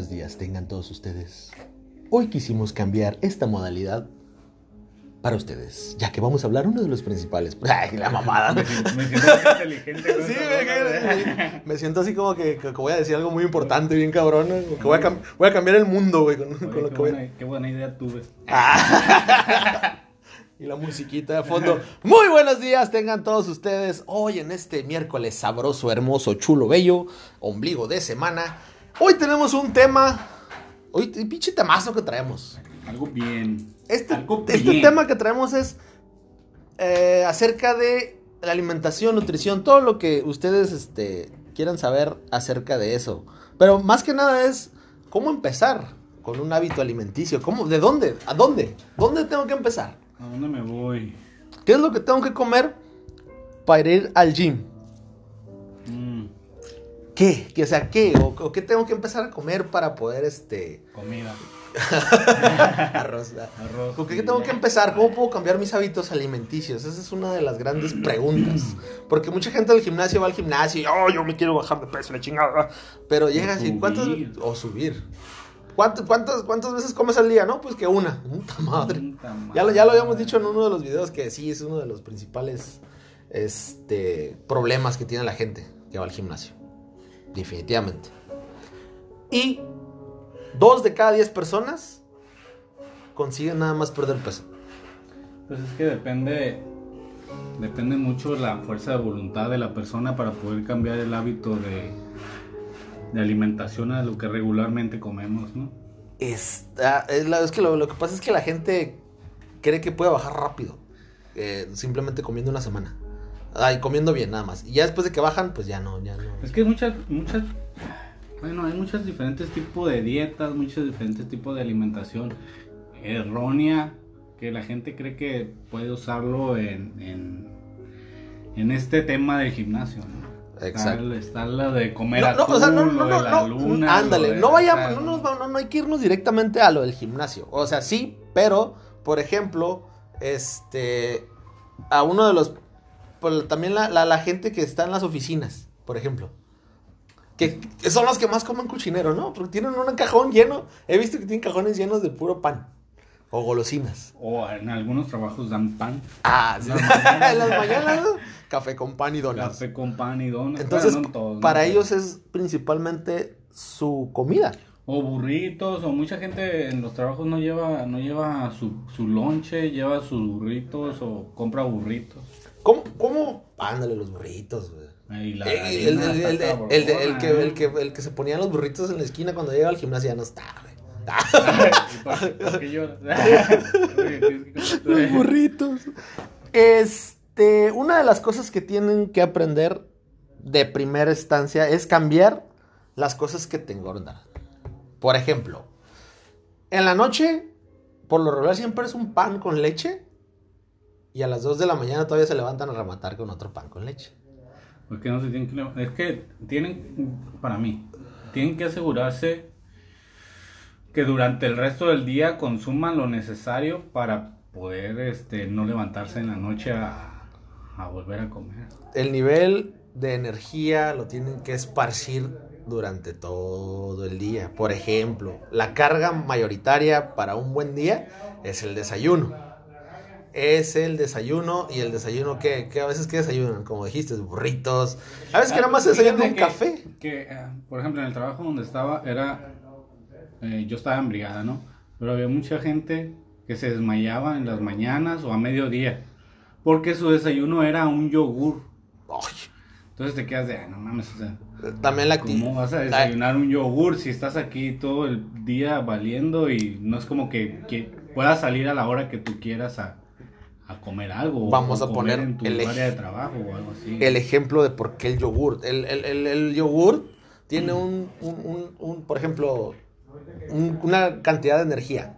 buenos días tengan todos ustedes. Hoy quisimos cambiar esta modalidad para ustedes, ya que vamos a hablar uno de los principales. Ay, la mamada. Me, siento- me siento inteligente. con Sí, me, me- siento así como que, que voy a decir algo muy importante, bien cabrón. Que voy a, voy a cambiar el mundo, güey, con, Oye, con lo que voy qué buena idea tuve. Y la musiquita de fondo. Muy buenos días, tengan todos ustedes. Hoy en este miércoles sabroso, hermoso, chulo, bello, ombligo de semana. Hoy tenemos un tema. Hoy, pinche temazo que traemos. Algo bien. Este, Algo este tema que traemos es eh, acerca de la alimentación, nutrición, todo lo que ustedes este, quieran saber acerca de eso. Pero más que nada es cómo empezar con un hábito alimenticio. ¿Cómo, ¿De dónde? ¿A dónde? ¿Dónde tengo que empezar? ¿A dónde me voy? ¿Qué es lo que tengo que comer para ir al gym? ¿Qué? ¿Qué? O sea, ¿qué? ¿O, o qué tengo que empezar a comer para poder, este... comida. Arroz. Arroz. ¿Con qué tengo que empezar? ¿Cómo puedo cambiar mis hábitos alimenticios? Esa es una de las grandes preguntas. Porque mucha gente del gimnasio va al gimnasio y, oh, yo me quiero bajar de peso, la chingada. Pero llegas y, subir. ¿cuántas? O subir. ¿Cuántas, cuántas, ¿Cuántas veces comes al día? No, pues que una. Puta madre. Puta madre. Ya lo, ya lo habíamos dicho en uno de los videos que sí es uno de los principales este, problemas que tiene la gente que va al gimnasio. Definitivamente. Y dos de cada diez personas consiguen nada más perder peso. Pues es que depende. Depende mucho la fuerza de voluntad de la persona para poder cambiar el hábito de, de alimentación a lo que regularmente comemos, ¿no? Está, es, la- es que lo, lo que pasa es que la gente cree que puede bajar rápido. eh, simplemente comiendo una semana. Ay, comiendo bien nada más. Y ya después de que bajan, pues ya no, ya no. Es que hay muchas, muchas, bueno, hay muchos diferentes tipos de dietas, muchos diferentes tipos de alimentación errónea que la gente cree que puede usarlo en, en, en este tema del gimnasio, ¿no? Exacto. Está, la de comer No, no, atún, o sea, no, lo no, de no, la no, luna. ándale, lo de no vayamos, no, nos no, no hay que irnos directamente a lo del gimnasio. O sea, sí, pero, por ejemplo, este, a uno de los, por- también la, la, la gente que está en las oficinas, por ejemplo. Que, que son los que más comen cochinero, ¿no? Porque tienen un cajón lleno. He visto que tienen cajones llenos de puro pan. O golosinas. O en algunos trabajos dan pan, Ah, sí. En las mañanas, ¿no? Café con pan y donas. café con pan y donas. Entonces, para ellos es principalmente su comida. O burritos, o mucha gente en los trabajos no lleva, no lleva su, su lonche, lleva sus burritos o compra burritos. ¿Cómo? ¿Cómo? Ándale, los burritos, güey. El, que, se ponían los burritos en la esquina cuando llegaba al gimnasio ya no está, güey. Los burritos. Este, una de las cosas que tienen que aprender de primera instancia es cambiar las cosas que te engordan. Por ejemplo, en la noche, por lo regular siempre es un pan con leche. Y a las 2 de la mañana todavía se levantan a rematar con otro pan con leche. ¿Por qué no se tienen que levantar? Es que tienen, para mí, tienen que asegurarse que durante el resto del día consuman lo necesario para poder este, no levantarse en la noche a, a volver a comer. el nivel de energía lo tienen que esparcir durante todo el día. Por ejemplo, la carga mayoritaria para un buen día es el desayuno. Es el desayuno y el desayuno que, que a veces que desayunan, como dijiste, burritos. A veces que nada más se desayunan un café. que, eh, por ejemplo, en el trabajo donde estaba, era. eh, yo estaba en brigada, ¿no? Pero había mucha gente que se desmayaba en las mañanas o a mediodía. Porque su desayuno era un yogur. Ay, Entonces te quedas de, "Ay, no mames, o sea, también la ¿cómo vas a desayunar un yogur si estás aquí todo el día valiendo y no es como que, que puedas salir a la hora que tú quieras a, a comer algo? Vamos o a comer poner en tu el área de trabajo o algo así. el ejemplo de por qué el yogur. El, el, el, el yogur tiene un, un, un- un, por ejemplo, un- una cantidad de energía.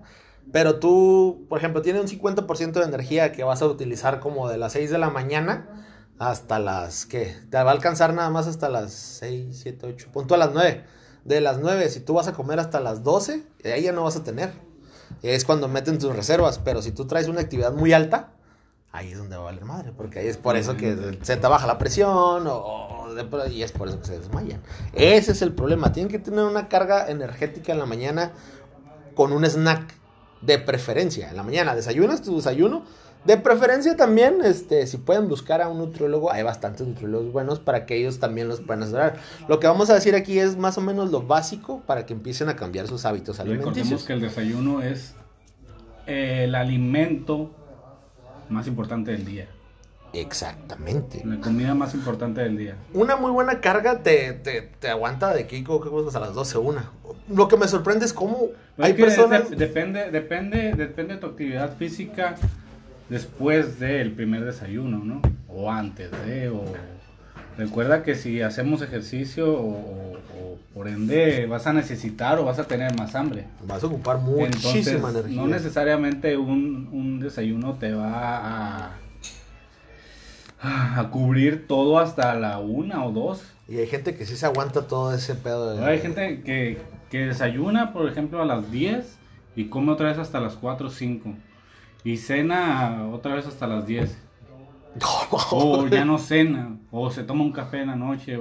Pero tú, por ejemplo, tiene un 50% de energía que vas a utilizar como de las 6 de la mañana hasta las, ¿qué? Te va a alcanzar nada más hasta las 6, 7, 8, punto a las 9. De las 9, si tú vas a comer hasta las 12, ahí ya no vas a tener. Es cuando meten tus reservas. Pero si tú traes una actividad muy alta, ahí es donde va a valer madre, porque ahí es por eso que se te baja la presión o, y es por eso que se desmayan. Ese es el problema, tienen que tener una carga energética en la mañana con un snack de preferencia. En la mañana desayunas tu desayuno, de preferencia también, este, si pueden buscar a un nutriólogo, hay bastantes nutriólogos buenos para que ellos también los puedan asesorar. Lo que vamos a decir aquí es más o menos lo básico para que empiecen a cambiar sus hábitos alimenticios. Recordemos que el desayuno es el alimento más importante del día. Exactamente. La comida más importante del día. Una muy buena carga te, te, aguanta de Kiko, que a las 12, una. Lo que me sorprende es cómo hay personas... depende, depende, depende de tu actividad física después del primer desayuno, ¿no? O antes de, o... Recuerda que si hacemos ejercicio o, por ende vas a necesitar o vas a tener más hambre. Vas a ocupar muchísima energía. No necesariamente un, un desayuno te va a, a cubrir todo hasta la una o dos. Y hay gente que sí se aguanta todo ese pedo. De... Hay gente que, que desayuna, por ejemplo, a las 10 y come otra vez hasta las 4 o 5. Y cena otra vez hasta las 10. O ya no cena, o se toma un café en la noche,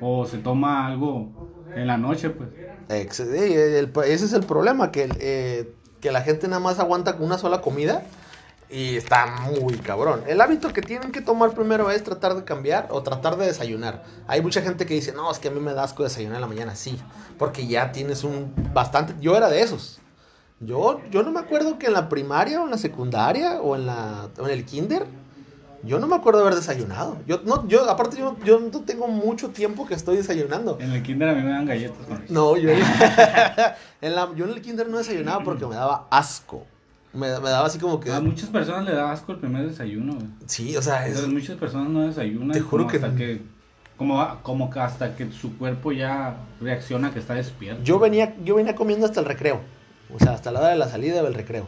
o, se toma algo en la noche, pues. ese es el problema, que, eh, que la gente nada más aguanta con una sola comida y está muy cabrón. El hábito que tienen que tomar primero es tratar de cambiar o tratar de desayunar. Hay mucha gente que dice, no, es que a mí me da asco desayunar en la mañana, sí, porque ya tienes un bastante, yo era de esos. Yo, yo no me acuerdo que en la primaria o en la secundaria o en, la, en el kinder, yo no me acuerdo de haber desayunado. Yo, no, yo aparte, yo, yo no tengo mucho tiempo que estoy desayunando. En el kinder a mí me dan galletas. No, yo, en la, yo en el kinder no desayunaba porque me daba asco. Me, me, daba así como que. A muchas personas le da asco el primer desayuno. Sí, o sea. Es... muchas personas no desayunan. Te juro que. Hasta que como, como que hasta que su cuerpo ya reacciona que está despierto. Yo venía, yo venía comiendo hasta el recreo. O sea, hasta la hora de la salida del recreo.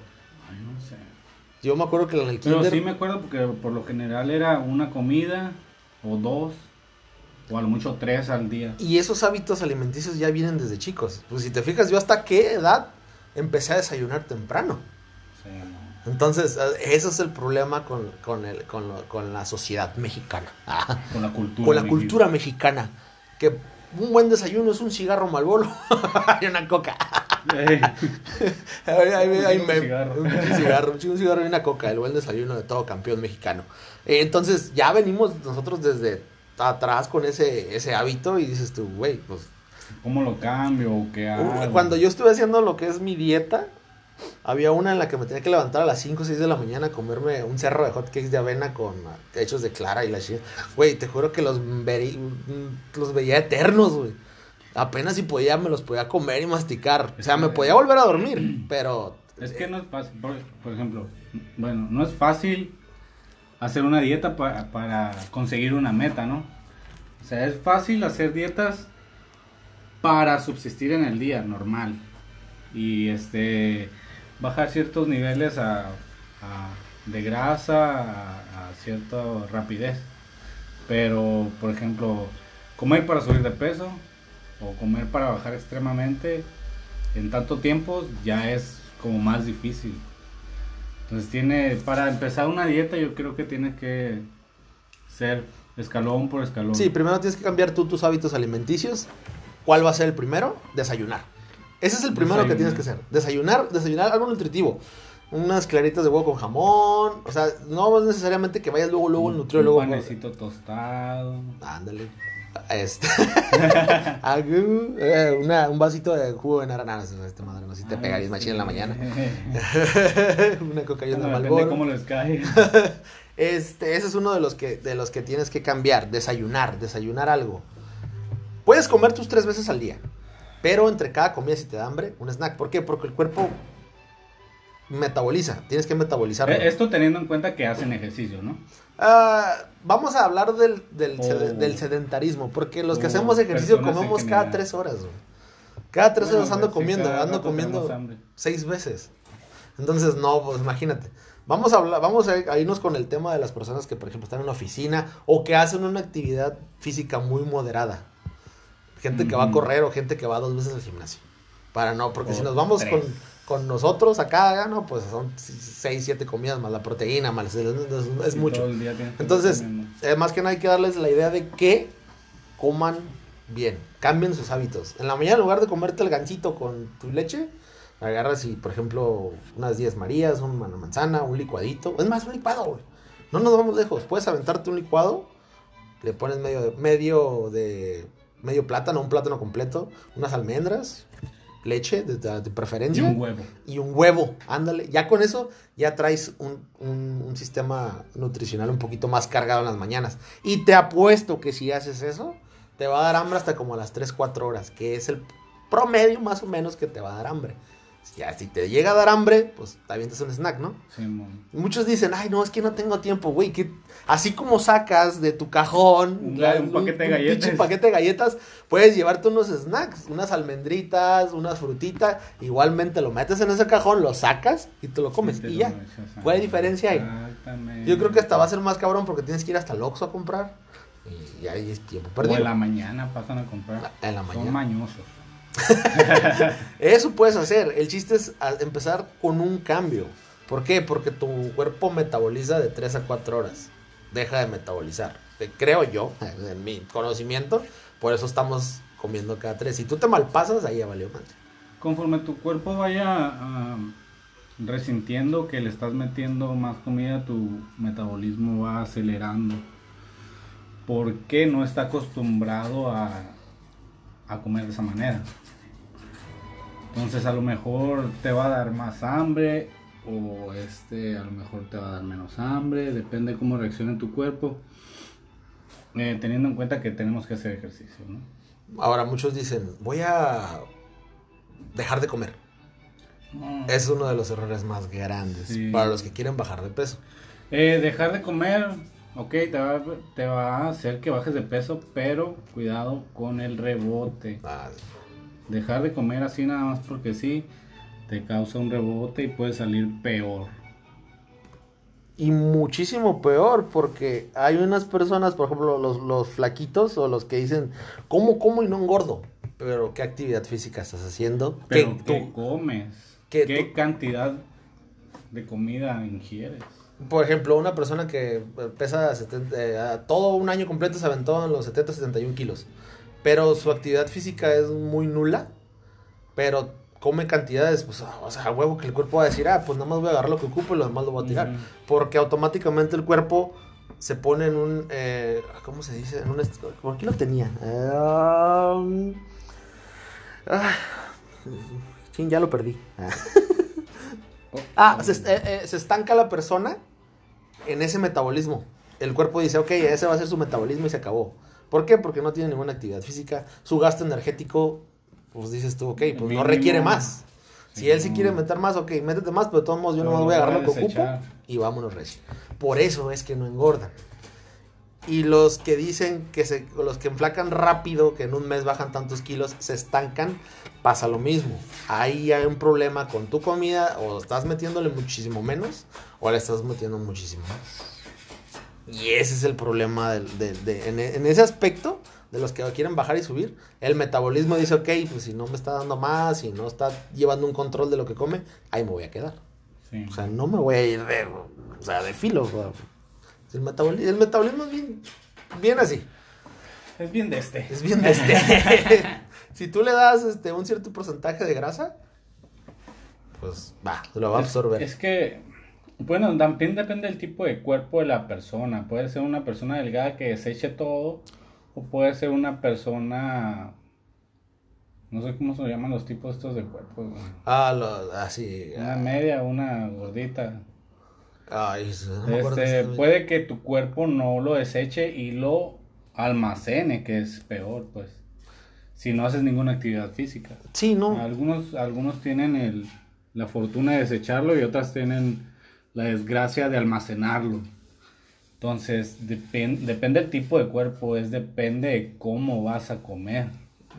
No. Yo me acuerdo que en el kinder... Pero sí me acuerdo porque por lo general era una comida o dos o a lo mucho tres al día. Y esos hábitos alimenticios ya vienen desde chicos. Pues si te fijas, yo hasta qué edad empecé a desayunar temprano. Sí, Entonces, eh, eso es el problema con, con, el, con, con la sociedad mexicana. Con la cultura. Con la cultura mexicana. Que un buen desayuno es un cigarro malbolo y una coca. un cigarro. Un cigarro, y una coca, el buen desayuno de todo campeón mexicano. Eh, entonces, ya venimos nosotros desde atrás con ese, ese hábito y dices tú, güey, pues... ¿Cómo lo cambio o qué hago? Cuando yo estuve haciendo lo que es mi dieta, había una en la que me tenía que levantar a las 5 o 6 de la mañana a comerme un cerro de hot cakes de avena con hechos de clara y la chingada. Güey, te juro que los, los veía eternos, güey apenas si podía, me los podía comer y masticar. O sea, me podía volver a dormir, pero... Es que no es fácil, por, ejemplo, bueno, no es fácil hacer una dieta para conseguir una meta, ¿no? O sea, es fácil hacer dietas para subsistir en el día, normal. Y este, bajar ciertos niveles a, de grasa a, cierta rapidez. Pero, por ejemplo, comer para subir de peso, o comer para bajar extremadamente en tanto tiempo ya es como más difícil. Entonces tiene, para empezar una dieta yo creo que tiene que ser escalón por escalón. Sí, primero tienes que cambiar tú tus hábitos alimenticios. ¿Cuál va a ser el primero? Desayunar. Ese es el primero que tienes que hacer. Desayunar, desayunar algo nutritivo. Unas claritas de huevo con jamón. O sea, no es necesariamente que vayas luego, luego al nutriólogo. Un panecito tostado. Ándale. Este. Eh, un vasito de jugo de naranja. Este madre, no si te pegarías machín en la mañana. una cocaína no, Depende cómo les cae. este, ese es uno de los que de los que tienes que cambiar, desayunar, desayunar algo. Puedes comer tus tres veces al día, pero entre cada comida si te da hambre, un snack. ¿Por qué? Porque el cuerpo metaboliza, tienes que metabolizarlo. Eh, esto teniendo en cuenta que hacen ejercicio, ¿no? Ah, vamos a hablar del, del, oh. sedentarismo, porque los que oh, hacemos ejercicio comemos cada tres horas, Cada tres horas ando comiendo, ando comiendo seis veces. Entonces, no, pues imagínate. Vamos a hablar, vamos a irnos con el tema de las personas que, por ejemplo, están en una oficina o que hacen una actividad física muy moderada. Gente que va a correr o gente que va dos veces al gimnasio. Para no, porque si nos vamos con con nosotros acá, ¿no? Pues son 6, 7 comidas más la proteína, más es, es- mucho. Entonces, eh, más que nada hay que darles la idea de que coman bien, cambien sus hábitos. En la mañana, en lugar de comerte el gancito con tu leche, agarras y, por ejemplo, unas 10 marías, una manzana, un licuadito. Es más, un licuado, güey. No nos vamos lejos. Puedes aventarte un licuado, le pones medio medio de medio plátano, un plátano completo, unas almendras, leche de, de- de Y preferencia un huevo. y un huevo, ándale. Ya con eso ya traes un, un- un sistema nutricional un poquito más cargado en las mañanas. Y te apuesto que si haces eso, te va a dar hambre hasta como a las 3, 4 horas, que es el promedio más o menos que te va a dar hambre. Ya, si te llega a dar hambre, pues te avientas un snack, ¿no? Y Muchos dicen, ay, no, es que no tengo tiempo, güey. que Así como sacas de tu cajón Un- un paquete de galletas. pinche paquete de galletas, puedes llevarte unos snacks, unas almendritas, unas frutitas. Igualmente lo metes en ese cajón, lo sacas y te lo comes. y ya. a- ¿Cuál diferencia hay? Yo creo que hasta va a ser más cabrón porque tienes que ir hasta el Oxxo a comprar. Y ahí es tiempo O en perdido. la mañana pasan a comprar. En la Son mañosos. Eso puedes hacer. El chiste es empezar con un cambio. ¿Por qué? Porque tu cuerpo metaboliza de 3 a 4 horas. Deja de metabolizar. Creo yo, en mi conocimiento. Por eso estamos comiendo cada 3. Si tú te malpasas, ahí ya valió madre. Conforme tu cuerpo vaya resintiendo que le estás metiendo más comida, tu metabolismo va acelerando. Porque no está acostumbrado a, a comer de esa manera. Entonces a lo mejor te va a dar más hambre o este a lo mejor te va a dar menos hambre, depende cómo reaccione tu cuerpo. Eh, teniendo en cuenta que tenemos que hacer ejercicio, ¿no? Ahora muchos dicen, voy a dejar de comer. Es uno de los errores más grandes Sí. para los que quieren bajar de peso. Eh, dejar de comer, ok, te va, te va a hacer que bajes de peso, pero cuidado con el rebote. Ah, Dejar de comer así nada más porque sí, te causa un rebote y puede salir peor. Y muchísimo peor, porque hay unas personas, por ejemplo, los, los flaquitos o los que dicen, ¿cómo como y no engordo? Pero, ¿qué actividad física estás haciendo? Pero ¿Qué ¿qué tú- comes? ¿Qué tú- cantidad de comida ingieres? Por ejemplo, una persona que pesa 70, eh, todo un año completo se aventó en los 70, 71 kilos, pero su actividad física es muy nula, pero come cantidades, pues, o sea, a huevo que el cuerpo va a decir, ah, pues nada más voy a agarrar lo que ocupo y lo demás lo voy a tirar. Porque automáticamente el cuerpo se pone en un. eh, ¿Cómo se dice? En un est- ¿Por qué lo tenía? Eh, um, ah, ya lo perdí. Ah, se, eh, eh, se estanca la persona en ese metabolismo. El cuerpo dice, ok, ese va a ser su metabolismo y se acabó. ¿Por qué? Porque no tiene ninguna actividad física. Su gasto energético, pues dices tú, ok, pues no requiere más. Si Sí, él sí quiere meter más, ok, métete más, pero de todos modos yo Pero no lo voy a agarrar lo que ocupo y vámonos recio. Por eso es que no engordan. Y los que dicen que se, los que enflacan rápido, que en un mes bajan tantos kilos, se estancan, pasa lo mismo. Ahí hay un problema con tu comida, o estás metiéndole muchísimo menos, o le estás metiendo muchísimo más. Y ese es el problema del- del- de, en, en ese aspecto de los que quieren bajar y subir. El metabolismo dice, ok, pues si no me está dando más, si no está llevando un control de lo que come, ahí me voy a quedar. Sí. O sea, no me voy a ir de, o sea, de filo. o sea, el, metabolismo, el metabolismo es bien, bien así. es bien de este. Es bien de este. si tú le das este, un cierto porcentaje de grasa, pues va, lo va a absorber. Es que, bueno, también depende del tipo de cuerpo de la persona. Puede ser una persona delgada que deseche todo, o puede ser una persona. No sé cómo se llaman los tipos estos de cuerpo. güey. Ah, lo, así. Una media, una gordita. Ay, no Este, puede que tu cuerpo no lo deseche y lo almacene, que es peor, pues. Si no haces ninguna actividad física. Sí, no. Algunos, algunos tienen el, la fortuna de desecharlo y otras tienen la desgracia de almacenarlo. Entonces, depen- depende del tipo de cuerpo, es depende de cómo vas a comer.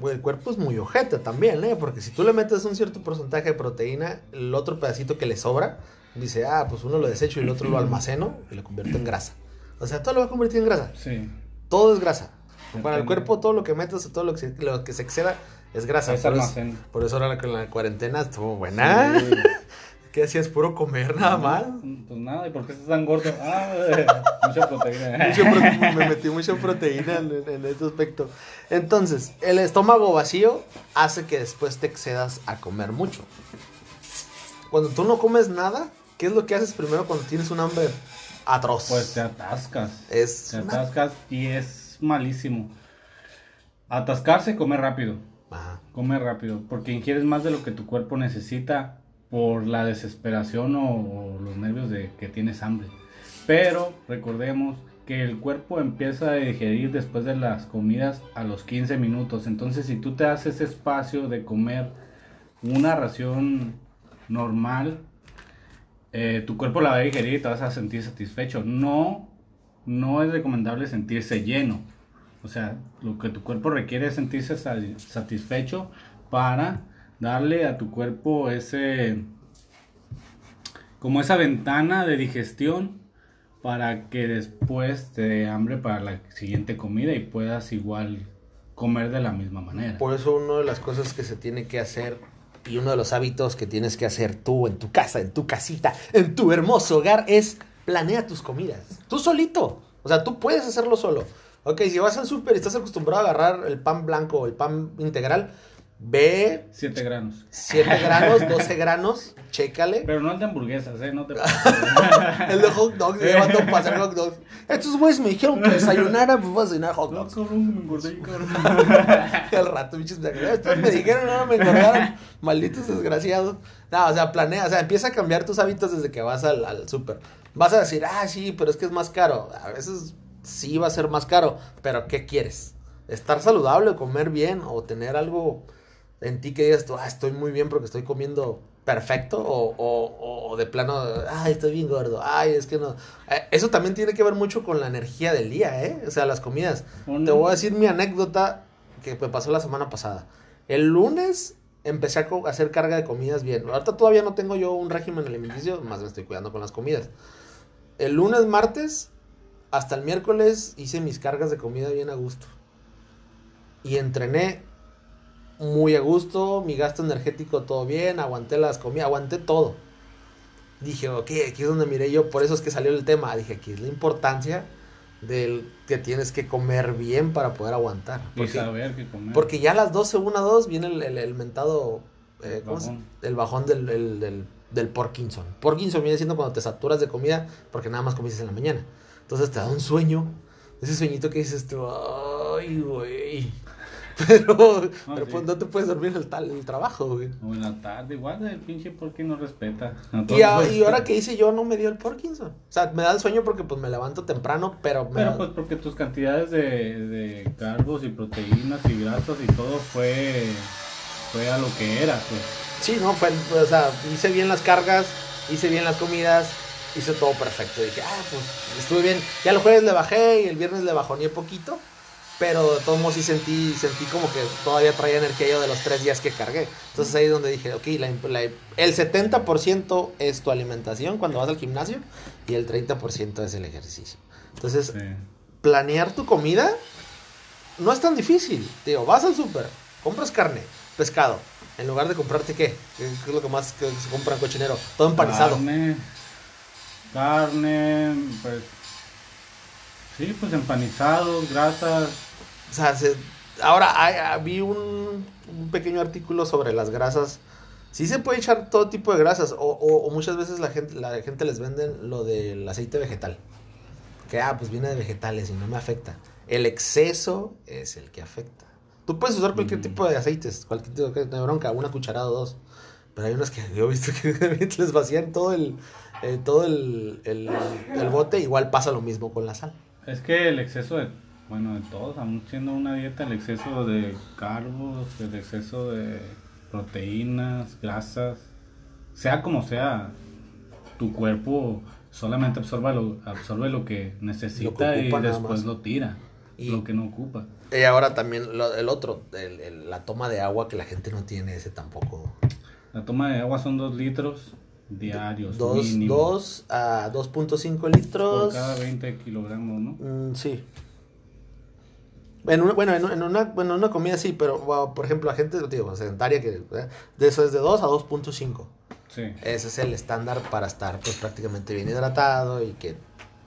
Güey, el cuerpo es muy ojete también, ¿eh? Porque si tú le metes un cierto porcentaje de proteína, el otro pedacito que le sobra, dice, ah, pues uno lo desecho y el otro lo almaceno y lo convierto en grasa. O sea, todo lo va a convertir en grasa. Sí. Todo es grasa. Para el cuerpo, todo lo que metas, todo lo que, se, lo que se exceda es grasa. Es por, eso, por eso ahora con la cuarentena estuvo buena. Sí. ¿Qué hacías? Puro comer nada más. Pues nada, ¿y por qué estás tan gordo? Ah, mucha proteína. Mucho pro- me metí mucha proteína en, en este aspecto. Entonces, el estómago vacío hace que después te excedas a comer mucho. Cuando tú no comes nada, ¿qué es lo que haces primero cuando tienes un hambre atroz? Pues te atascas. es Te atascas y es malísimo. Atascarse, come rápido. Ajá. Come rápido. Porque ingieres más de lo que tu cuerpo necesita por la desesperación o, o los nervios de que tienes hambre. Pero recordemos que el cuerpo empieza a digerir después de las comidas a los 15 minutos. Entonces, si tú te haces espacio de comer una ración normal, eh, tu cuerpo la va a digerir y te vas a sentir satisfecho. No, no es recomendable sentirse lleno. O sea, lo que tu cuerpo requiere es sentirse sa- satisfecho para darle a tu cuerpo ese, como esa ventana de digestión para que después te dé hambre para la siguiente comida y puedas igual comer de la misma manera. Por eso una de las cosas que se tiene que hacer y uno de los hábitos que tienes que hacer tú en tu casa, en tu casita, en tu hermoso hogar es planea tus comidas. Tú solito. O sea, tú puedes hacerlo solo. Ok, si vas al súper y estás acostumbrado a agarrar el pan blanco o el pan integral, ve 7 granos. 7 granos, 12 granos, chécale. Pero no el de hamburguesas, ¿eh? No te El de hot dogs, llevando para hacer hot dogs. Estos güeyes me dijeron que desayunara, pues voy a desayunar hot No, dogs. cabrón, me engordé, cabrón. Al rato, bichos, me- estos me dijeron, no, me engordaron. Malditos desgraciados. No, o sea, planea, o sea, empieza a cambiar tus hábitos desde que vas al, al súper. Vas a decir, ah, sí, pero es que es más caro. A veces sí va a ser más caro, pero ¿qué quieres? ¿Estar saludable, comer bien o tener algo en ti que digas tú, ah, estoy muy bien porque estoy comiendo perfecto? O, o, o de plano, ay, estoy bien gordo, ay, es que no. Eh, Eso también tiene que ver mucho con la energía del día, ¿eh? O sea, las comidas. Te voy a decir mi anécdota que me pasó la semana pasada. El lunes empecé a hacer carga de comidas bien. Ahorita todavía no tengo yo un régimen alimenticio, más me estoy cuidando con las comidas. El lunes, martes, hasta el miércoles hice mis cargas de comida bien a gusto. Y entrené muy a gusto, mi gasto energético todo bien, aguanté las comidas, aguanté todo. Dije, ok, aquí es donde miré yo, por eso es que salió el tema. Dije, aquí es la importancia del que tienes que comer bien para poder aguantar. Y Porque, saber qué comer. porque ya a las 12, 1, 2 viene el, el, el mentado, eh, ¿cómo Bajón. el bajón del, el- del, del Parkinson. Parkinson viene siendo cuando te saturas de comida porque nada más comiste en la mañana. Entonces te da un sueño, ese sueñito que dices tú, ay, güey. Pero, pero sí. pues no te puedes dormir en el, tal, el trabajo, güey. O en la tarde, igual el pinche porque no respeta. Y, a- y ahora que hice yo no me dio el Parkinson. O sea, me da el sueño porque pues me levanto temprano, pero me Pero da- pues porque tus cantidades de, de carbos y proteínas y grasas y todo fue, fue a lo que era, pues. Sí, no, fue, o sea, hice bien las cargas, hice bien las comidas, hice todo perfecto. Dije, ah, pues estuve bien. Ya el jueves le bajé y el viernes le bajoné poquito, pero de todos modos sí sentí, sentí como que todavía traía energía yo de los tres días que cargué. Entonces ahí es donde dije, ok, la, la- el 70% es tu alimentación cuando vas al gimnasio y el 30% es el ejercicio. Entonces, Sí. planear tu comida no es tan difícil. Tío, vas al súper, compras carne, pescado. En lugar de comprarte qué? ¿Qué es lo que más que se compra en cochinero? Todo empanizado. Carne, carne, pues. Sí, pues empanizados, grasas. O sea, se- ahora hay- vi un, un pequeño artículo sobre las grasas. Sí se puede echar todo tipo de grasas. O, o- o muchas veces la gente, la gente les venden lo del aceite vegetal. Que, ah, pues viene de vegetales y no me afecta. El exceso es el que afecta. Tú puedes usar cualquier Mm. tipo de aceites, cualquier tipo de de bronca, una cucharada o dos. Pero hay unos que yo he visto que les vacían todo el, eh, todo el, el, el bote. Igual pasa lo mismo con la sal. Es que el exceso de, bueno, de todos, aún siendo una dieta, el exceso de carbos, el exceso de proteínas, grasas, sea como sea, tu cuerpo solamente absorbe lo, absorbe lo que necesita y después lo tira, Y- lo que no ocupa. Y ahora también lo- el otro, el- el- la toma de agua que la gente no tiene, ese tampoco. La toma de agua son 2 litros diarios, Dos, mínimo, dos a 2.5 por litros. cada 20 kilogramos, ¿no? Mm, sí. En una, bueno, en, una, bueno, en una comida sí, pero wow, por ejemplo, la gente digo, sedentaria que ¿eh? de eso es de 2 a 2.5. Sí. Ese es el estándar para estar pues prácticamente bien hidratado y que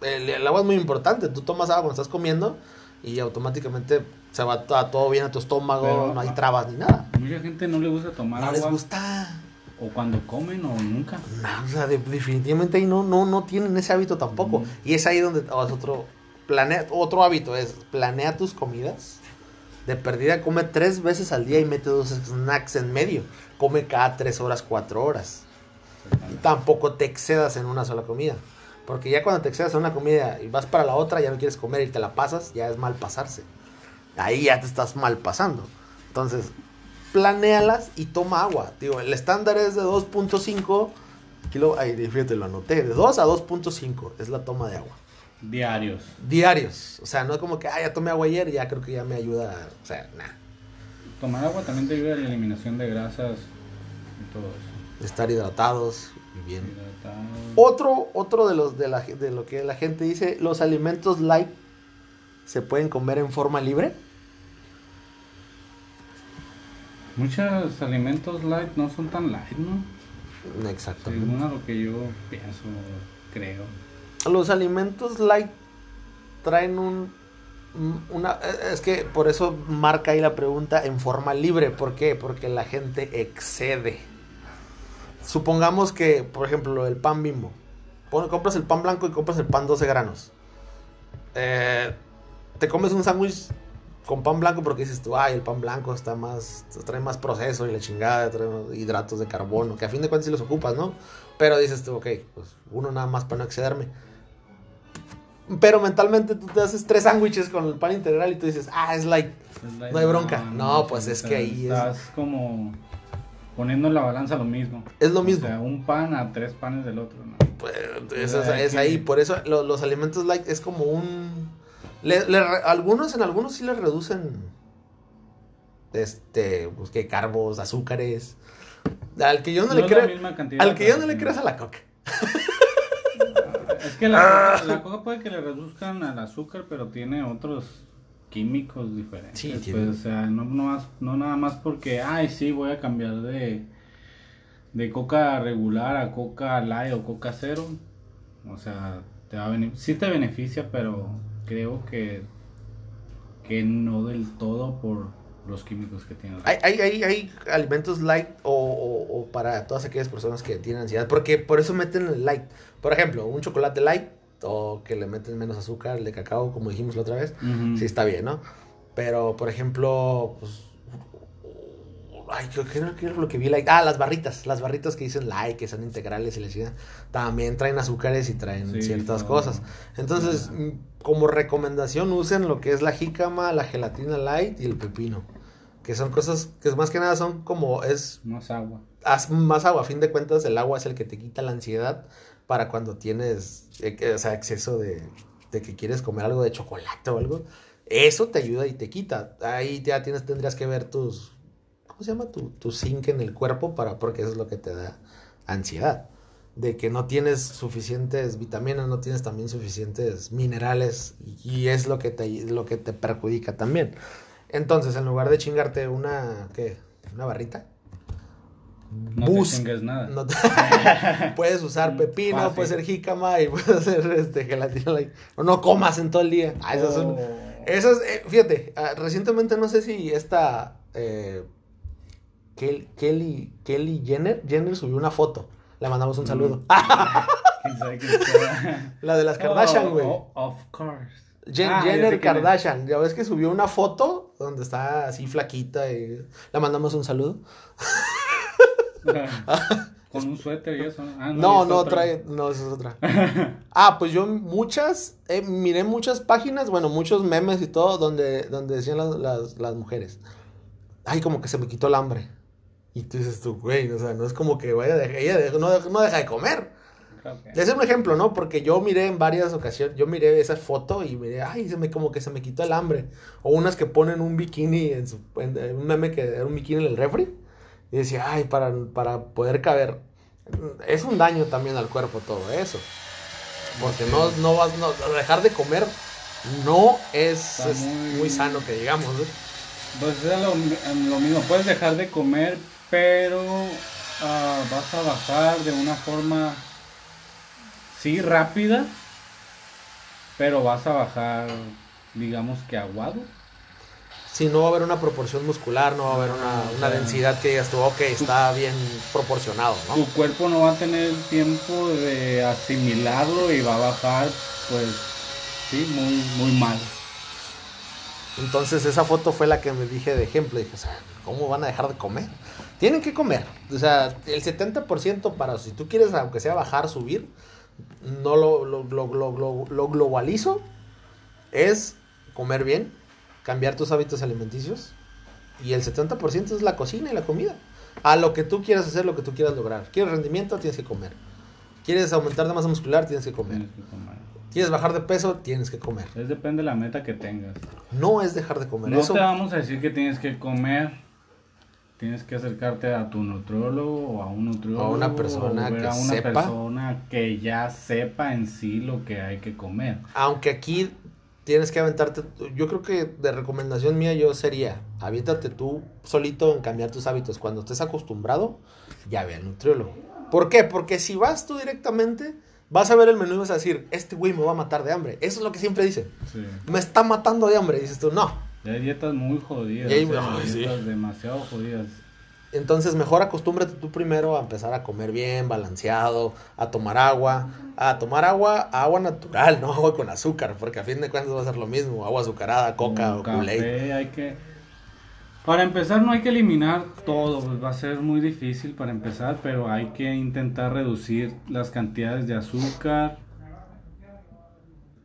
el, el agua es muy importante. Tú tomas agua cuando estás comiendo y automáticamente se va a todo bien a tu estómago, Pero- no hay trabas ni nada. Mucha gente no le gusta tomar No agua. les gusta. O cuando comen o nunca. No, o sea, de- definitivamente ahí no, no, no tienen ese hábito tampoco. Y es ahí donde es otro, planea, otro hábito es planea tus comidas. De perdida come tres veces al día y mete dos snacks en medio. Come cada tres horas, cuatro horas. Y tampoco te excedas en una sola comida. Porque ya cuando te excedas en una comida y vas para la otra, ya no quieres comer y te la pasas, ya es mal pasarse. Ahí ya te estás mal pasando. Entonces, planéalas y toma agua. Digo, el estándar es de 2.5 kilo. Ay, fíjate, lo anoté. De 2 a 2.5 es la toma de agua. Diarios. Diarios. O sea, no es como que, ah, ya tomé agua ayer, ya creo que ya me ayuda. O sea, nada. Tomar agua también te ayuda a la eliminación de grasas y todo eso. Estar hidratados y bien. Hidratado. Otro, otro de los de, la, de lo que la gente dice, los alimentos light se pueden comer en forma libre. Muchos alimentos light no son tan light, ¿no? Exactamente. Según a lo que yo pienso, creo. Los alimentos light traen un una es que por eso marca ahí la pregunta en forma libre, ¿por qué? Porque la gente excede. Supongamos que, por ejemplo, el pan bimbo. Compras el pan blanco y compras el pan 12 granos. Eh, te comes un sándwich con pan blanco porque dices tú, ay, el pan blanco está más, trae más proceso y la chingada, trae hidratos de carbono, que a fin de cuentas sí los ocupas, ¿no? Pero dices tú, ok, pues uno nada más para no excederme. Pero mentalmente tú te haces tres sándwiches con el pan integral y tú dices, ah, es light. Es light. No hay bronca. No, pues es que ahí es- Estás como poniendo en la balanza lo mismo. Es lo mismo. O sea, un pan a tres panes del otro, ¿no? Pues, es, es- es que- ahí, por eso lo- los alimentos light es como un... le- le re- algunos, en algunos sí les reducen, este, pues que carbos, azúcares. Al que yo no, No le es creo... Al que yo no le sí. creas a la coca. Es que la, coca- la coca puede que le reduzcan al azúcar, pero tiene otros químicos diferentes. Sí, pues, o sea, no, no, más- no nada más porque, ay, sí, voy a cambiar de, de coca regular a coca light o coca cero. O sea, te va a sí te beneficia, pero creo que, que no del todo por los químicos que tiene. Hay, hay, hay, hay alimentos light o, o- o para todas aquellas personas que tienen ansiedad. Porque por eso meten el light. Por ejemplo, un chocolate light o que le meten menos azúcar, el de cacao, como dijimos la otra vez. Ujú. Sí, está bien, ¿no? Pero, por ejemplo, pues. Ay, ¿qué era qué era lo que vi? Like? Ah, las barritas. Las barritas que dicen like, que son integrales y la chingada, También traen azúcares y traen Sí, ciertas no. cosas. Entonces, mm, como recomendación, usen lo que es la jícama, la gelatina light y el pepino. Que son cosas que más que nada son como. Es Más agua. haz más agua. A fin de cuentas, el agua es el que te quita la ansiedad para cuando tienes eh, que- o sea, exceso de, de que quieres comer algo de chocolate o algo. Eso te ayuda y te quita. Ahí ya tienes, tendrías que ver tus. ¿Cómo se llama? Tu, tu zinc en el cuerpo para, porque eso es lo que te da ansiedad. De que no tienes suficientes vitaminas, no tienes también suficientes minerales y, es lo que, te, lo que te perjudica también. Entonces, en lugar de chingarte una, ¿qué? Una barrita, No Bus- te chingues nada. no te- puedes usar pepino, Fácil. puede ser jícama y puedes hacer este gelatina. O no comas en todo el día. Ah, esas son- Oh. esas, eh, fíjate, ah, recientemente no sé si esta eh, Kelly, Kelly Jenner, Jenner subió una foto. Le mandamos un saludo. ¿Quién sabe quién sea? La de las Kardashian, Oh, güey. oh, of course. Jen- Ah, Jenner. Kardashian. Ya ves que subió una foto donde está así flaquita y le mandamos un saludo. Con un suéter y eso. Ah, No, es no, otra. trae, no, esa es otra. Ah, pues yo muchas, eh, miré muchas páginas, bueno, muchos memes y todo, donde, donde decían las, las, las mujeres, ay, como que se me quitó el hambre. Y tú dices tú, güey, o sea, no es como que vaya, de- ella de- no, no deja de comer. Que- Ese es un ejemplo, ¿no? Porque yo miré en varias ocasiones, yo miré esa foto y miré, ay, se me como que se me quitó el hambre. O unas que ponen un bikini en su, en- en un meme que era un bikini en el refri. Y decía, ay, para, para poder caber. Es un daño también al cuerpo todo eso. Porque no, no vas, no, dejar de comer no es, muy- muy... sano que digamos. ¿eh? Pues es lo, lo mismo, puedes dejar de comer, pero ah, vas a bajar de una forma, sí, rápida, pero vas a bajar, digamos que aguado. Si no va a haber una proporción muscular, no va a haber una, una Claro. densidad que digas tú, ok, está bien proporcionado, ¿no? Tu cuerpo no va a tener tiempo de asimilarlo y va a bajar, pues, sí, muy, muy mal. Entonces esa foto fue la que me dije de ejemplo. Dije, ¿cómo van a dejar de comer? Tienen que comer. O sea, el 70% para, si tú quieres, aunque sea bajar, subir, no lo, lo, lo, lo- lo- lo globalizo, es comer bien, cambiar tus hábitos alimenticios y el 70% es la cocina y la comida. A lo que tú quieras hacer, lo que tú quieras lograr. ¿Quieres rendimiento? Tienes que comer. ¿Quieres aumentar de masa muscular? Tienes que comer. Tienes que comer. ¿Quieres bajar de peso? Tienes que comer. Es depende de la meta que tengas. No es dejar de comer. No Eso te vamos a decir que tienes que comer. Tienes que acercarte a tu nutriólogo o a un nutriólogo. A una persona o que a una sepa. persona que ya sepa en sí lo que hay que comer. Aunque aquí tienes que aventarte, yo creo que de recomendación mía yo sería, aviéntate tú solito en cambiar tus hábitos. Cuando estés acostumbrado, ya ve al nutriólogo. ¿Por qué? Porque si vas tú directamente, vas a ver el menú y vas a decir, este güey me va a matar de hambre. Eso es lo que siempre dicen. Sí. Me está matando de hambre. Y dices tú, no. Ya hay dietas muy jodidas. Ya hay- o sea, dietas demasiado jodidas. Entonces mejor acostúmbrate tú primero a empezar a comer bien, balanceado, a tomar agua, a tomar agua, agua natural, no agua con azúcar, porque a fin de cuentas va a ser lo mismo, agua azucarada, coca o Kool-Aid. hay que... Para empezar no hay que eliminar todo, pues va a ser muy difícil para empezar, pero hay que intentar reducir las cantidades de azúcar,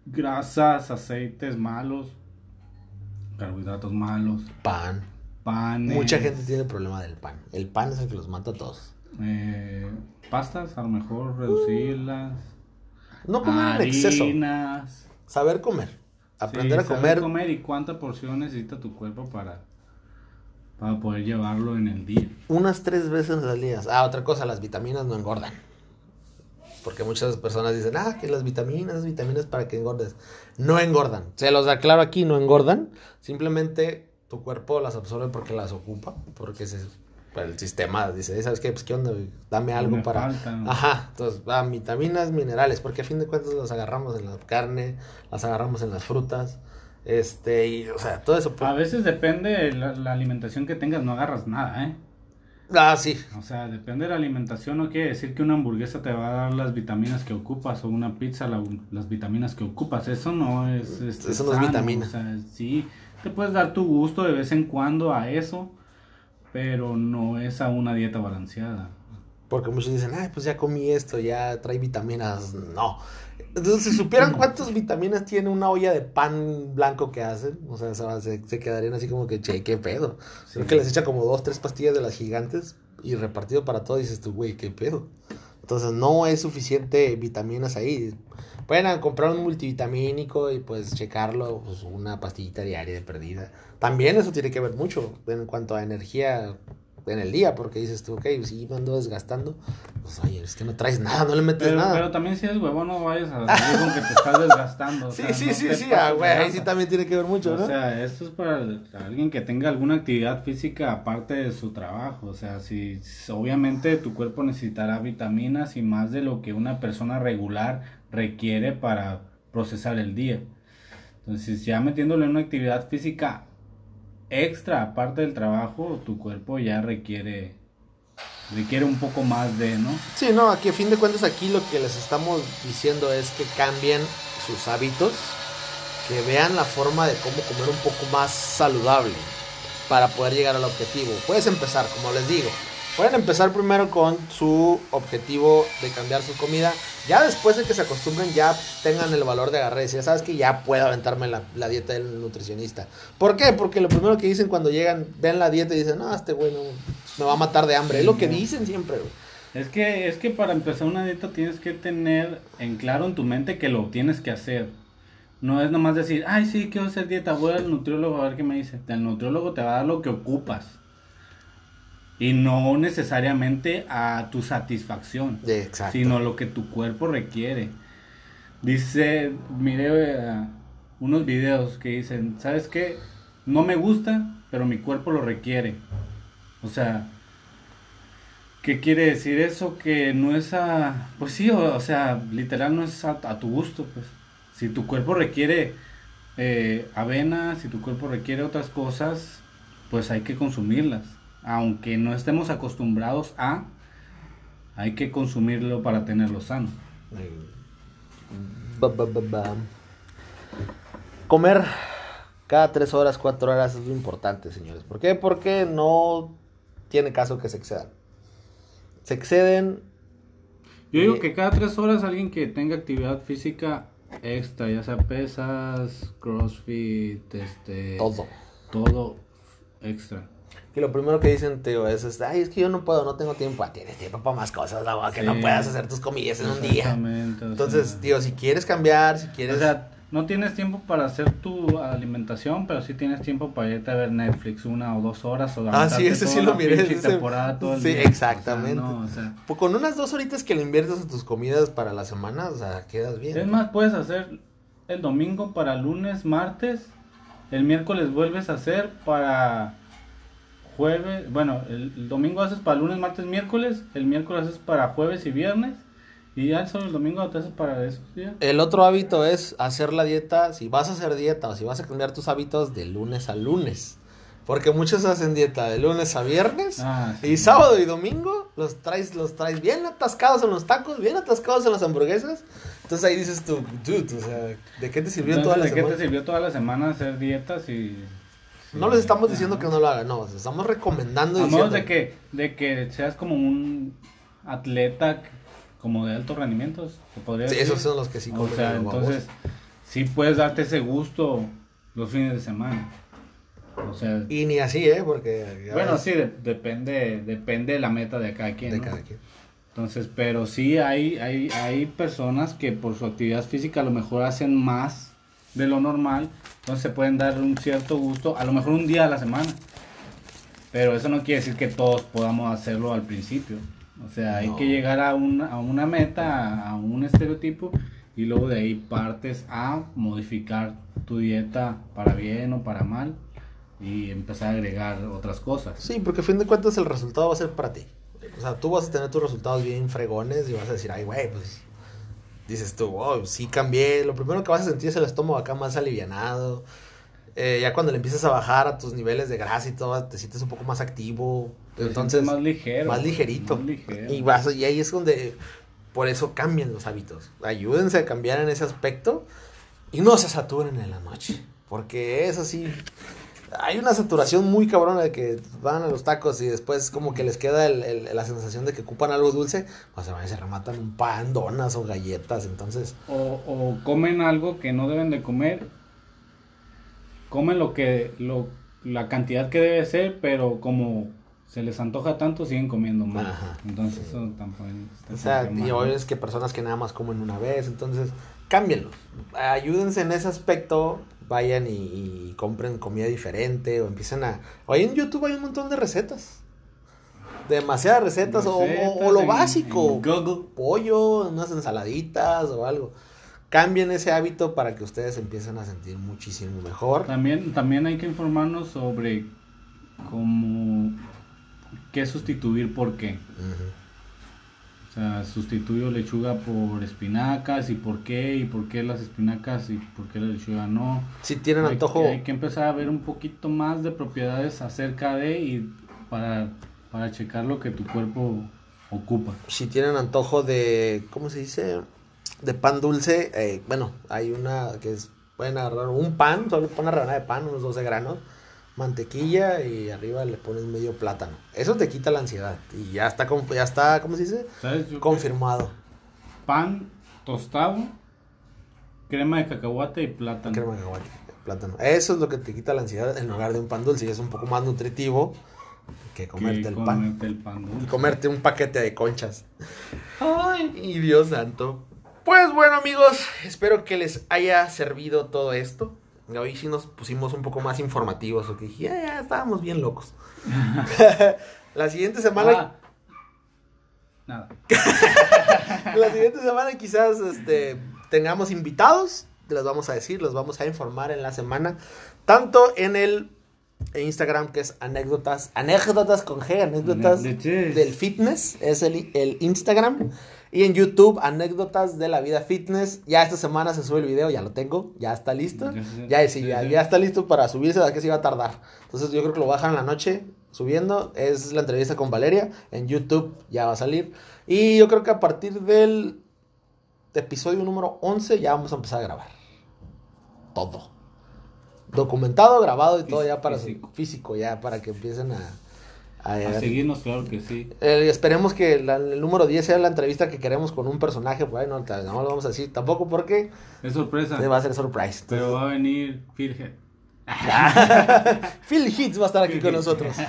grasas, aceites malos, carbohidratos malos, Pan. panes. Mucha gente tiene el problema del pan. El pan es el que los mata a todos. eh, pastas, a lo mejor reducirlas. No comer en exceso. Saber comer. Aprender Sí, a saber comer. comer y cuánta porción necesita tu cuerpo para, para poder llevarlo en el día. unas tres veces al día. Ah, otra cosa, las vitaminas no engordan. Porque muchas personas dicen, ah, que las vitaminas, vitaminas para que engordes. No engordan. Se los aclaro aquí, no engordan. Simplemente tu cuerpo las absorbe porque las ocupa. Porque se- el sistema dice, ¿sabes qué? Pues qué onda, dame algo me para... falta. Ajá, entonces, ah, vitaminas, minerales, porque a fin de cuentas las agarramos en la carne, las agarramos en las frutas. Este, y, o sea, todo eso. A veces depende de la, la alimentación que tengas, no agarras nada, ¿eh? Ah, sí. O sea, depende de la alimentación, no quiere decir que una hamburguesa te va a dar las vitaminas que ocupas o una pizza la- las vitaminas que ocupas. Eso no es... este, Eso no es vitamina. O sea, sí, te puedes dar tu gusto de vez en cuando a eso, pero no es a una dieta balanceada. Porque muchos dicen, ay, pues ya comí esto, ya trae vitaminas. No. Entonces, si supieran cuántas vitaminas tiene una olla de pan blanco que hacen, o sea, se, se- quedarían así como que, che, qué pedo. Sí. Creo que les echa como dos, tres pastillas de las gigantes y repartido para todo, dices tú, güey, qué pedo. Entonces, no es suficiente vitaminas ahí. Pueden comprar un multivitamínico y pues checarlo, pues una pastillita diaria de perdida. También eso tiene que ver mucho en cuanto a energía en el día, porque dices tú, ok, si me ando desgastando, pues oye, es que no traes nada, no le metes Pero, nada. pero también si eres huevón no vayas a decir con que te estás desgastando. o sí, sea, sí, no sí, sí, ah, güey, ahí sí también tiene que ver mucho, ¿no? O sea, esto es para alguien que tenga alguna actividad física aparte de su trabajo. O sea, si obviamente tu cuerpo necesitará vitaminas y más de lo que una persona regular requiere para procesar el día. Entonces, ya metiéndole una actividad física extra aparte del trabajo, tu cuerpo ya requiere requiere un poco más de, ¿no? Sí, no, aquí a fin de cuentas aquí lo que les estamos diciendo es que cambien sus hábitos, que vean la forma de cómo comer un poco más saludable para poder llegar al objetivo. Puedes empezar, como les digo, pueden empezar primero con su objetivo de cambiar su comida. Ya después de que se acostumbren, ya tengan el valor de agarrar y decir, sabes que ya puedo aventarme la, la dieta del nutricionista. ¿Por qué? Porque lo primero que dicen cuando llegan, ven la dieta y dicen, no, este güey no, me va a matar de hambre. Es lo que dicen siempre, güey. Es que, es que para empezar una dieta tienes que tener en claro en tu mente que lo tienes que hacer. No es nomás decir, ay, sí, quiero hacer dieta, voy al nutriólogo a ver qué me dice. El nutriólogo te va a dar lo que ocupas. Y no necesariamente a tu satisfacción, Exacto. sino lo que tu cuerpo requiere. Dice, mire, eh, unos videos que dicen, ¿sabes qué? No me gusta, pero mi cuerpo lo requiere. O sea, ¿qué quiere decir eso? Que no es a... Pues sí, o, o sea, literal no es a, a tu gusto, pues. Si tu cuerpo requiere eh, avena, si tu cuerpo requiere otras cosas, pues hay que consumirlas. Aunque no estemos acostumbrados a, hay que consumirlo para tenerlo sano. Ba, ba, ba, ba. Comer cada tres horas, cuatro horas es lo importante, señores. ¿Por qué? Porque no tiene caso que se excedan. Se exceden. Yo digo que cada tres horas alguien que tenga actividad física extra, ya sea pesas, crossfit, este... Todo. Todo extra. Y lo primero que dicen, tío, es, este, ay, es que yo no puedo, no tengo tiempo. Ah, tienes tiempo para más cosas, la verdad, que no puedas hacer tus comillas en un día. Exactamente, Entonces, sea, tío, si quieres cambiar, si quieres... O sea, no tienes tiempo para hacer tu alimentación, pero sí tienes tiempo para irte a ver Netflix una o dos horas o Ah, sí, ese sí lo la miré, ese- temporada todo el sí, día. exactamente. O sea, no, o sea, pues, con unas dos horitas que le inviertes a tus comidas para la semana, o sea, quedas bien. es más, puedes hacer el domingo para lunes, martes, el miércoles vuelves a hacer para jueves, bueno, el, domingo haces para lunes, martes, miércoles, el miércoles haces para jueves y viernes, y ya solo el domingo te haces para esos días. El otro hábito es hacer la dieta, si vas a hacer dieta o si vas a cambiar tus hábitos de lunes a lunes. Porque muchos hacen dieta de lunes a viernes Ah, sí. y sábado y domingo los traes, los traes bien atascados en los tacos, bien atascados en las hamburguesas. Entonces ahí dices tú, dude, o sea, ¿de qué te sirvió Entonces, toda la ¿de qué semana? te sirvió toda la semana hacer dietas y No les estamos diciendo que no lo hagan, no, les estamos recomendando. A menos diciendo- de que, de que seas como un atleta como de alto rendimiento, se podría Sí, decir. esos son los que sí O comen sea, los babos. entonces, sí puedes darte ese gusto los fines de semana. O sea, Y ni así, ¿eh? Porque... bueno, ves, sí, de- depende, depende de la meta de cada quien. De ¿no? cada quien. Entonces, pero sí hay, hay, hay personas que por su actividad física a lo mejor hacen más de lo normal, entonces se pueden dar un cierto gusto, a lo mejor un día a la semana. Pero eso no quiere decir que todos podamos hacerlo al principio. O sea, hay que llegar a una, a una meta, a un estereotipo, y luego de ahí partes a modificar tu dieta para bien o para mal y empezar a agregar otras cosas. Sí, porque a fin de cuentas el resultado va a ser para ti. O sea, tú vas a tener tus resultados bien fregones y vas a decir, ay, güey, pues. Dices tú, oh, sí cambié. Lo primero que vas a sentir es el estómago acá más alivianado. Eh, ya cuando le empiezas a bajar a tus niveles de grasa y todo, te sientes un poco más activo. Te Entonces, más ligero. más ligerito. más ligero. Y, vas, y ahí es donde, por eso cambian los hábitos. Ayúdense a cambiar en ese aspecto y no se saturen en la noche. Porque es así. Hay una saturación muy cabrona de que van a los tacos y después como que les queda el- el- la sensación de que ocupan algo dulce, pues se van y se rematan un pan, donas o galletas, entonces... O, o comen algo que no deben de comer. Comen lo que lo, la cantidad que debe ser, pero como se les antoja tanto, siguen comiendo más. Ajá. Entonces eso tampoco O sea, y hoy es que personas que nada más comen una vez, entonces cámbienlo. Ayúdense en ese aspecto, vayan y, y compren comida diferente o empiecen a... Hoy en YouTube hay un montón de recetas. Demasiadas recetas, o- o- o, Recetas lo en- básico. en Google. Pollo, unas ensaladitas o algo. Cambien ese hábito para que ustedes empiecen a sentir muchísimo mejor. También, también hay que informarnos sobre cómo qué sustituir por qué. Ujú. O sea, sustituyo lechuga por espinacas y por qué, y por qué las espinacas y por qué la lechuga no. Si tienen Hay- antojo... Hay, que empezar a ver un poquito más de propiedades acerca de y para, para checar lo que tu cuerpo ocupa. si tienen antojo de, ¿cómo se dice? De pan dulce, eh, bueno, hay una que es, pueden agarrar un pan, solo una rebanada de pan, unos 12 granos, mantequilla y arriba le pones medio plátano. Eso te quita la ansiedad y ya está, ya está, ¿cómo se dice? ¿Sabes? Yo Confirmado. Pan tostado, crema de cacahuate y plátano. Crema de cacahuate, plátano. Eso es lo que te quita la ansiedad en lugar de un pan dulce y es un poco más nutritivo que Que comerte el pan. el pan dulce. Y comerte un paquete de conchas. Ay, y Dios santo. Pues bueno, amigos, espero que les haya servido todo esto. Hoy sí nos pusimos un poco más informativos, porque dije, ya, ya estábamos bien locos. la siguiente semana, Ah, nada. la siguiente semana quizás este, tengamos invitados. les vamos a decir, los vamos a informar en la semana, tanto en el Instagram que es anécdotas, anécdotas con G, anécdotas Anécdotas. del fitness, es el, el Instagram. Y en YouTube, anécdotas de la vida fitness. Ya esta semana se sube el video, ya lo tengo, ya está listo. Ya sí, ya, está listo para subirse, ¿a qué se iba a tardar? Entonces yo creo que lo bajan en la noche subiendo. Es la entrevista con Valeria. En YouTube ya va a salir. Y yo creo que a partir del episodio número 11 ya vamos a empezar a grabar. Todo. Documentado, grabado y todo ya para Físico. físico, ya para que empiecen a... a- A seguirnos, claro que sí. eh, esperemos que la- el número 10 sea la entrevista que queremos con un personaje, por ahí no, no lo vamos a decir tampoco porque Es sorpresa. va a ser surprise. Pero va a venir Philhead. Phil Hits va a estar aquí Phil con nosotros.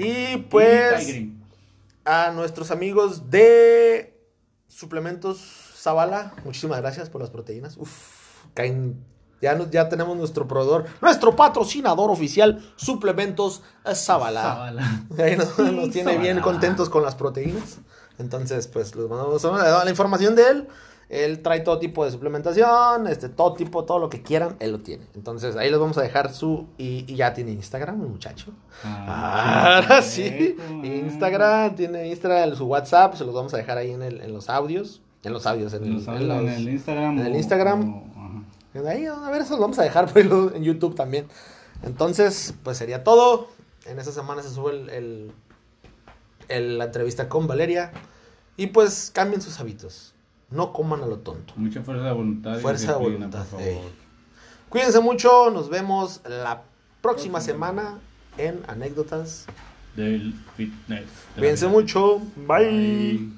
Y pues a nuestros amigos de Suplementos Zavala, muchísimas gracias por las proteínas. Uf, caen- ya, nos- ya tenemos nuestro proveedor, nuestro patrocinador oficial, Suplementos Zavala. Ahí nos, nos tiene bien contentos con las proteínas. Entonces, pues les mandamos la información de él. Él trae todo tipo de suplementación, este, todo tipo, todo lo que quieran, él lo tiene. Entonces, ahí les vamos a dejar su. Y, y ya tiene Instagram, el muchacho. Ah, Ahora sí. Instagram, tiene Instagram, su WhatsApp, se los vamos a dejar ahí en, el, en los audios. En los audios, en, En, el, los- en los- en el Instagram. en el o- Instagram. o- ajá. Ahí, a ver, eso lo vamos a dejar por en YouTube también. Entonces, pues sería todo. En esta semana se sube el, el- el- la entrevista con Valeria. Y pues cambien sus hábitos. No coman a lo tonto. Mucha fuerza de voluntad. y Fuerza de voluntad, por ey. favor. Cuídense mucho. Nos vemos la próxima semana en anécdotas. Del fitness. de Cuídense mucho. Bye. Bye.